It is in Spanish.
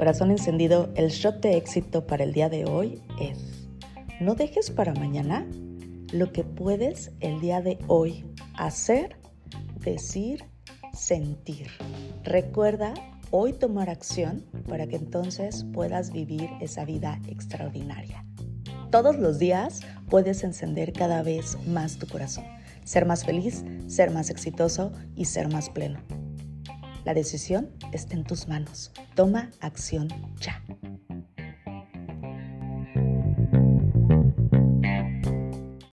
Corazón encendido, el shot de éxito para el día de hoy es, no dejes para mañana lo que puedes el día de hoy hacer, decir, sentir. Recuerda hoy tomar acción para que entonces puedas vivir esa vida extraordinaria. Todos los días puedes encender cada vez más tu corazón, ser más feliz, ser más exitoso y ser más pleno. La decisión está en tus manos. Toma acción ya.